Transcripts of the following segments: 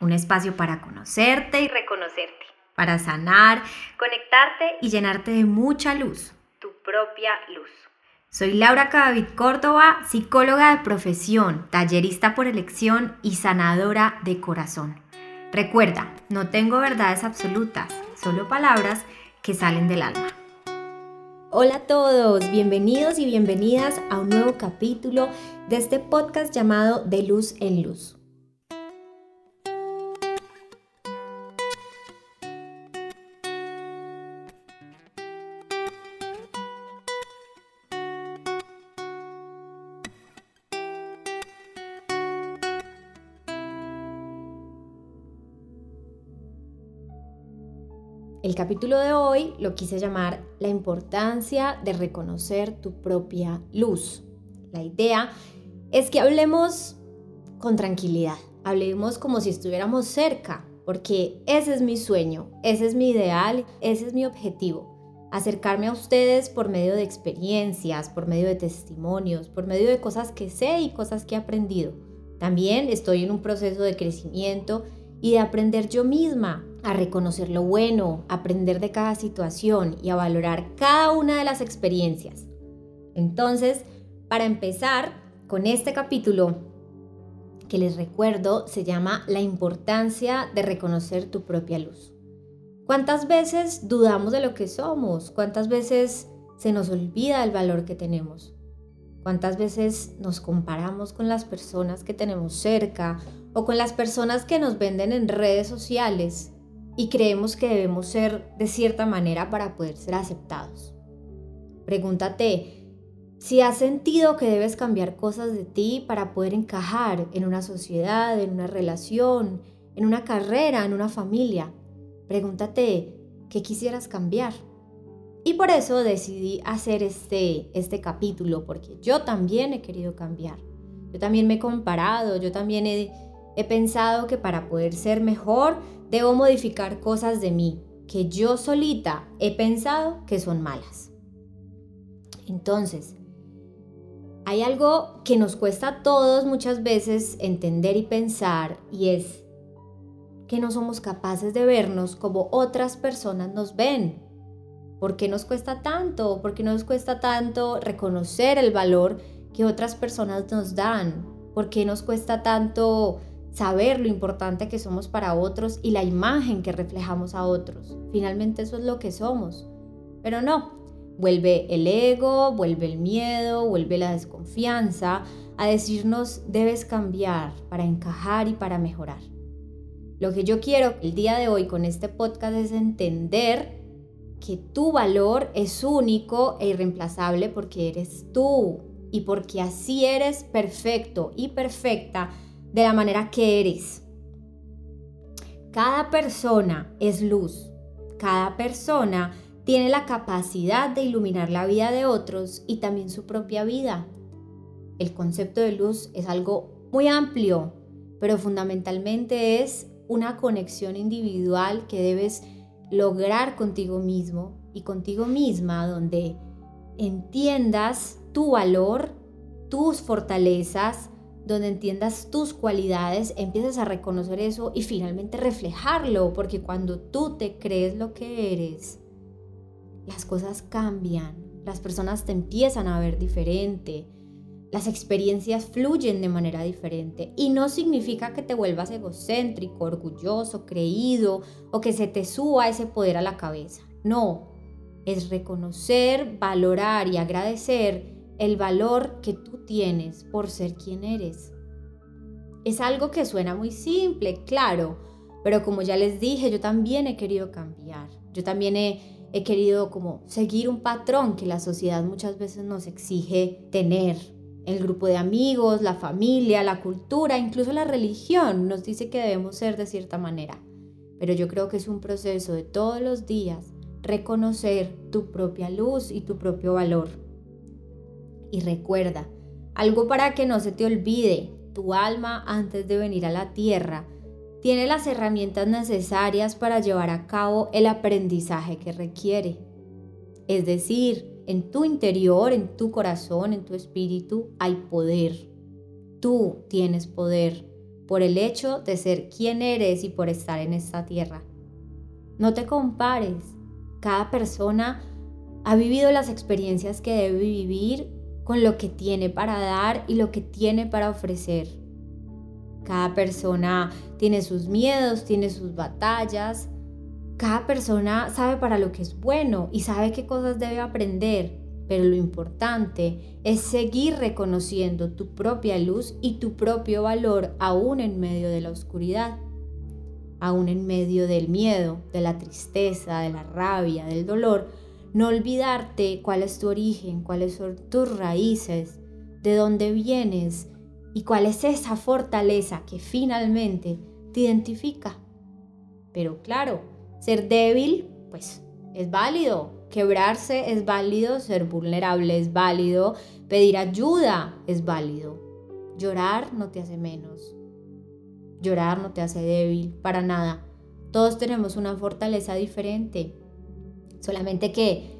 un espacio para conocerte y reconocerte, para sanar, conectarte y llenarte de mucha luz, tu propia luz. Soy Laura Cadavid Córdoba, psicóloga de profesión, tallerista por elección y sanadora de corazón. Recuerda, no tengo verdades absolutas, solo palabras que salen del alma. Hola a todos, bienvenidos y bienvenidas a un nuevo capítulo de este podcast llamado De Luz en Luz. Capítulo de hoy lo quise llamar La importancia de reconocer tu propia luz. La idea es que hablemos con tranquilidad, hablemos como si estuviéramos cerca, porque ese es mi sueño, ese es mi ideal, ese es mi objetivo. Acercarme a ustedes por medio de experiencias, por medio de testimonios, por medio de cosas que sé y cosas que he aprendido. También estoy en un proceso de crecimiento y de aprender yo misma a reconocer lo bueno, aprender de cada situación y a valorar cada una de las experiencias. Entonces, para empezar con este capítulo, que les recuerdo, se llama La importancia de reconocer tu propia luz. ¿Cuántas veces dudamos de lo que somos? ¿Cuántas veces se nos olvida el valor que tenemos? ¿Cuántas veces nos comparamos con las personas que tenemos cerca o con las personas que nos venden en redes sociales y creemos que debemos ser de cierta manera para poder ser aceptados. Pregúntate si has sentido que debes cambiar cosas de ti para poder encajar en una sociedad, en una relación, en una carrera, en una familia. Pregúntate qué quisieras cambiar. Y por eso decidí hacer este, este capítulo, porque yo también he querido cambiar. Yo también me he comparado, yo también he, he pensado que para poder ser mejor debo modificar cosas de mí que yo solita he pensado que son malas. Entonces, hay algo que nos cuesta a todos muchas veces entender y pensar y es que no somos capaces de vernos como otras personas nos ven. ¿Por qué nos cuesta tanto? ¿Por qué nos cuesta tanto reconocer el valor que otras personas nos dan? ¿Por qué nos cuesta tanto saber lo importante que somos para otros y la imagen que reflejamos a otros. Finalmente eso es lo que somos. Pero no, vuelve el ego, vuelve el miedo, vuelve la desconfianza a decirnos debes cambiar para encajar y para mejorar. Lo que yo quiero el día de hoy con este podcast es entender que tu valor es único e irreemplazable porque eres tú y porque así eres perfecto y perfecta de la manera que eres. Cada persona es luz. Cada persona tiene la capacidad de iluminar la vida de otros y también su propia vida. El concepto de luz es algo muy amplio, pero fundamentalmente es una conexión individual que debes lograr contigo mismo y contigo misma, donde entiendas tu valor, tus fortalezas, donde entiendas tus cualidades, empieces a reconocer eso y finalmente reflejarlo, porque cuando tú te crees lo que eres, las cosas cambian, las personas te empiezan a ver diferente, las experiencias fluyen de manera diferente y no significa que te vuelvas egocéntrico, orgulloso, creído o que se te suba ese poder a la cabeza. No, es reconocer, valorar y agradecer el valor que tú tienes por ser quien eres. Es algo que suena muy simple, claro, pero como ya les dije, yo también he querido cambiar. Yo también he, he querido como seguir un patrón que la sociedad muchas veces nos exige tener. El grupo de amigos, la familia, la cultura, incluso la religión nos dice que debemos ser de cierta manera. Pero yo creo que es un proceso de todos los días reconocer tu propia luz y tu propio valor y recuerda, algo para que no se te olvide, tu alma antes de venir a la tierra tiene las herramientas necesarias para llevar a cabo el aprendizaje que requiere. Es decir, en tu interior, en tu corazón, en tu espíritu hay poder. Tú tienes poder. por el hecho de ser quien eres y por estar en esta tierra. No te compares. Cada persona ha vivido las experiencias que debe vivir con lo que tiene para dar y lo que tiene para ofrecer. Cada persona tiene sus miedos, tiene sus batallas. Cada persona sabe para lo que es bueno y sabe qué cosas debe aprender. Pero lo importante es seguir reconociendo tu propia luz y tu propio valor aún en medio de la oscuridad, aún en medio del miedo, de la tristeza, de la rabia, del dolor. No olvidarte cuál es tu origen, cuáles son tus raíces, de dónde vienes y cuál es esa fortaleza que finalmente te identifica. Pero claro, ser débil, pues es válido, Quebrarse es válido, ser vulnerable es válido, pedir ayuda es válido. Llorar no te hace menos. Llorar no te hace débil, para nada. Todos tenemos una fortaleza diferente. Solamente que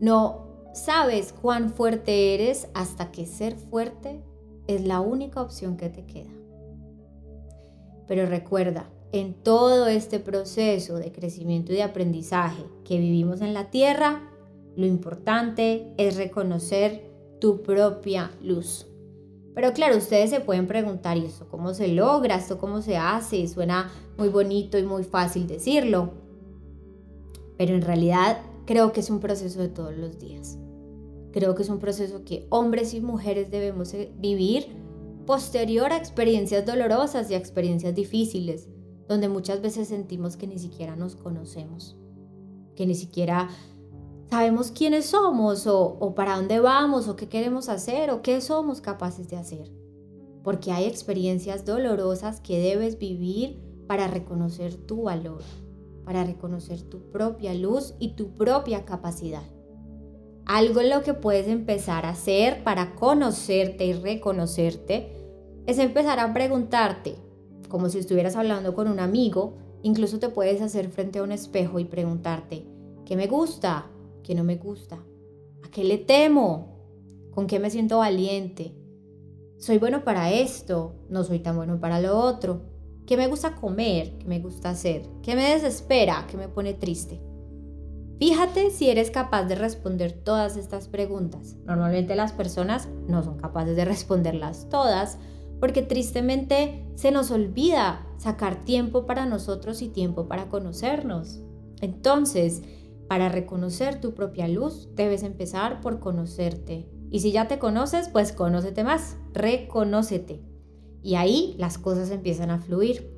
no sabes cuán fuerte eres hasta que ser fuerte es la única opción que te queda. Pero recuerda, en todo este proceso de crecimiento y de aprendizaje que vivimos en la Tierra, lo importante es reconocer tu propia luz. Pero claro, ustedes se pueden preguntar, ¿y esto cómo se logra? ¿Esto cómo se hace? Suena muy bonito y muy fácil decirlo. Pero en realidad creo que es un proceso de todos los días. Creo que es un proceso que hombres y mujeres debemos vivir posterior a experiencias dolorosas y a experiencias difíciles donde muchas veces sentimos que ni siquiera nos conocemos, que ni siquiera sabemos quiénes somos o, para dónde vamos o qué queremos hacer o qué somos capaces de hacer. Porque hay experiencias dolorosas que debes vivir para reconocer tu valor, para reconocer tu propia luz y tu propia capacidad. Algo en lo que puedes empezar a hacer para conocerte y reconocerte es empezar a preguntarte, como si estuvieras hablando con un amigo, incluso te puedes hacer frente a un espejo y preguntarte, ¿qué me gusta? ¿Qué no me gusta? ¿A qué le temo? ¿Con qué me siento valiente? ¿Soy bueno para esto? ¿No soy tan bueno para lo otro? ¿Qué me gusta comer? ¿Qué me gusta hacer? ¿Qué me desespera? ¿Qué me pone triste? Fíjate si eres capaz de responder todas estas preguntas. Normalmente las personas no son capaces de responderlas todas, porque tristemente se nos olvida sacar tiempo para nosotros y tiempo para conocernos. Entonces, para reconocer tu propia luz, debes empezar por conocerte. Y si ya te conoces, pues conócete más, reconócete. Y ahí las cosas empiezan a fluir.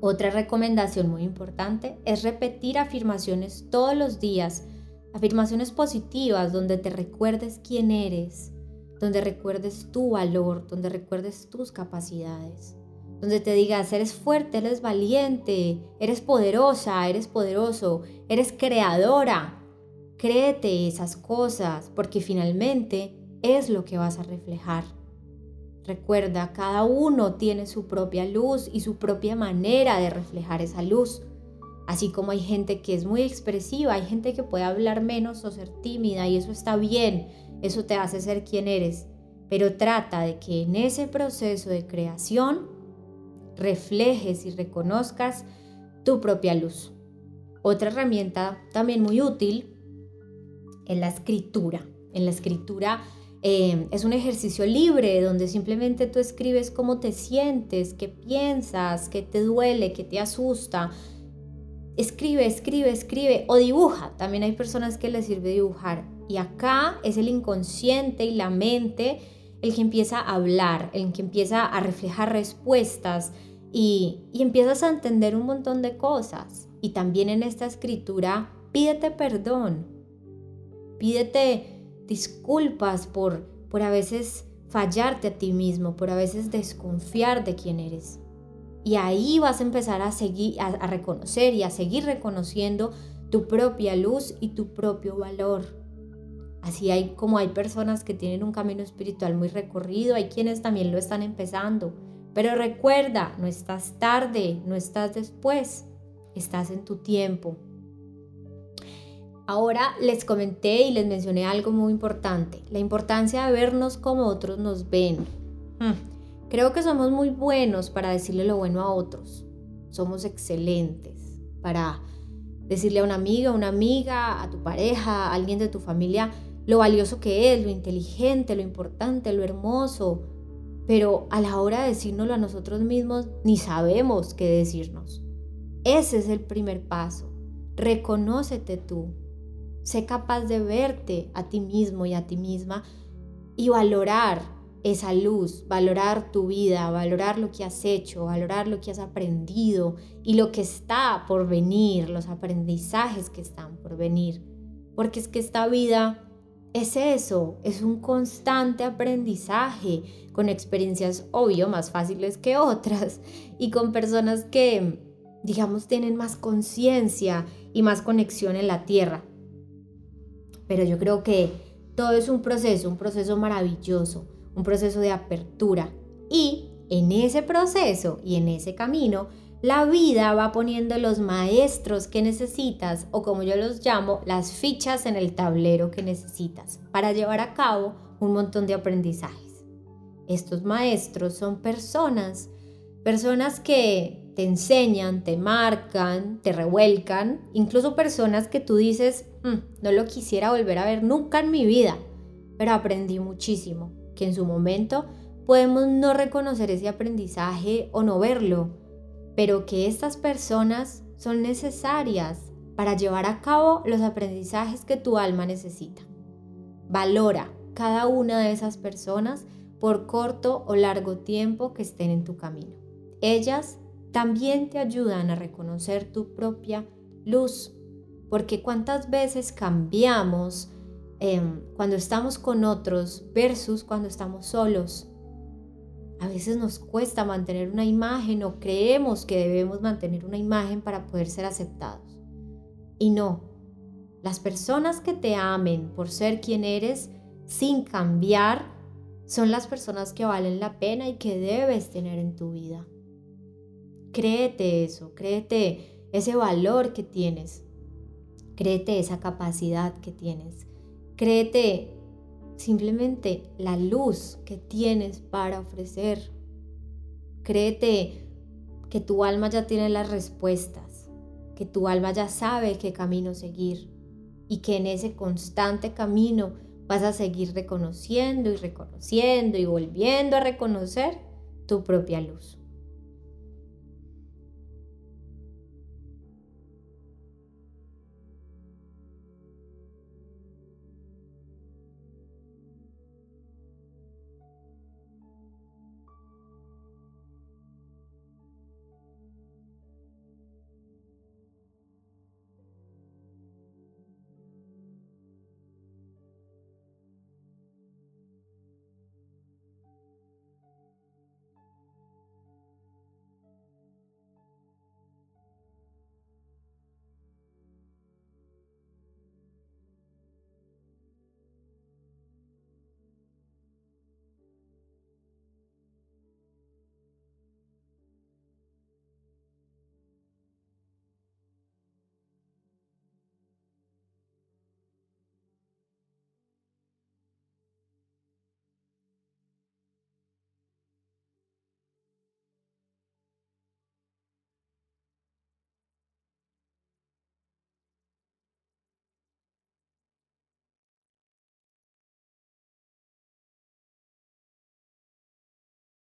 Otra recomendación muy importante es repetir afirmaciones todos los días, afirmaciones positivas donde te recuerdes quién eres, donde recuerdes tu valor, donde recuerdes tus capacidades, donde te digas, eres fuerte, eres valiente, eres poderosa, eres poderoso, eres creadora. Créete esas cosas porque finalmente es lo que vas a reflejar. Recuerda, cada uno tiene su propia luz y su propia manera de reflejar esa luz. Así como hay gente que es muy expresiva, hay gente que puede hablar menos o ser tímida y eso está bien eso te hace ser quien eres, pero trata de que en ese proceso de creación reflejes y reconozcas tu propia luz. Otra herramienta también muy útil es la escritura. En la escritura eh, es un ejercicio libre donde simplemente tú escribes cómo te sientes, qué piensas, qué te duele, qué te asusta. Escribe, escribe, escribe o dibuja. También hay personas que les sirve dibujar. Y acá es el inconsciente y la mente el que empieza a hablar, el que empieza a reflejar respuestas y, y empiezas a entender un montón de cosas. Y también en esta escritura, pídete perdón, pídete disculpas por, por a veces fallarte a ti mismo, por a veces desconfiar de quién eres. Y ahí vas a empezar a seguir, a reconocer y a seguir reconociendo tu propia luz y tu propio valor. Así hay como hay personas que tienen un camino espiritual muy recorrido, hay quienes también lo están empezando. Pero recuerda, no estás tarde, no estás después, estás en tu tiempo. Ahora les comenté y les mencioné algo muy importante, la importancia de vernos como otros nos ven. Hmm. Creo que somos muy buenos para decirle lo bueno a otros. Somos excelentes para decirle a una amiga, a una amiga, a tu pareja, a alguien de tu familia, lo valioso que es, lo inteligente, lo importante, lo hermoso. Pero a la hora de decírnoslo a nosotros mismos, ni sabemos qué decirnos. Ese es el primer paso. Reconócete tú. Sé capaz de verte a ti mismo y a ti misma y valorar esa luz, valorar tu vida, valorar lo que has hecho, valorar lo que has aprendido y lo que está por venir, los aprendizajes que están por venir. Porque es que esta vida es eso, es un constante aprendizaje con experiencias, obvio, más fáciles que otras y con personas que, digamos, tienen más conciencia y más conexión en la tierra. Pero yo creo que todo es un proceso, un proceso maravilloso, un proceso de apertura. Y en ese proceso y en ese camino, la vida va poniendo los maestros que necesitas o como yo los llamo, las fichas en el tablero que necesitas para llevar a cabo un montón de aprendizajes. Estos maestros son personas, personas que te enseñan, te marcan, te revuelcan, incluso personas que tú dices, no lo quisiera volver a ver nunca en mi vida, pero aprendí muchísimo, que en su momento podemos no reconocer ese aprendizaje o no verlo, pero que estas personas son necesarias para llevar a cabo los aprendizajes que tu alma necesita. Valora cada una de esas personas por corto o largo tiempo que estén en tu camino. Ellas también te ayudan a reconocer tu propia luz, porque cuántas veces cambiamos em, cuando estamos con otros versus cuando estamos solos. A veces nos cuesta mantener una imagen o creemos que debemos mantener una imagen para poder ser aceptados. Y no, las personas que te amen por ser quien eres sin cambiar son las personas que valen la pena y que debes tener en tu vida. Créete eso, créete ese valor que tienes, créete esa capacidad que tienes, créete simplemente la luz que tienes para ofrecer. Créete que tu alma ya tiene las respuestas, que tu alma ya sabe qué camino seguir y que en ese constante camino vas a seguir reconociendo y reconociendo y volviendo a reconocer tu propia luz.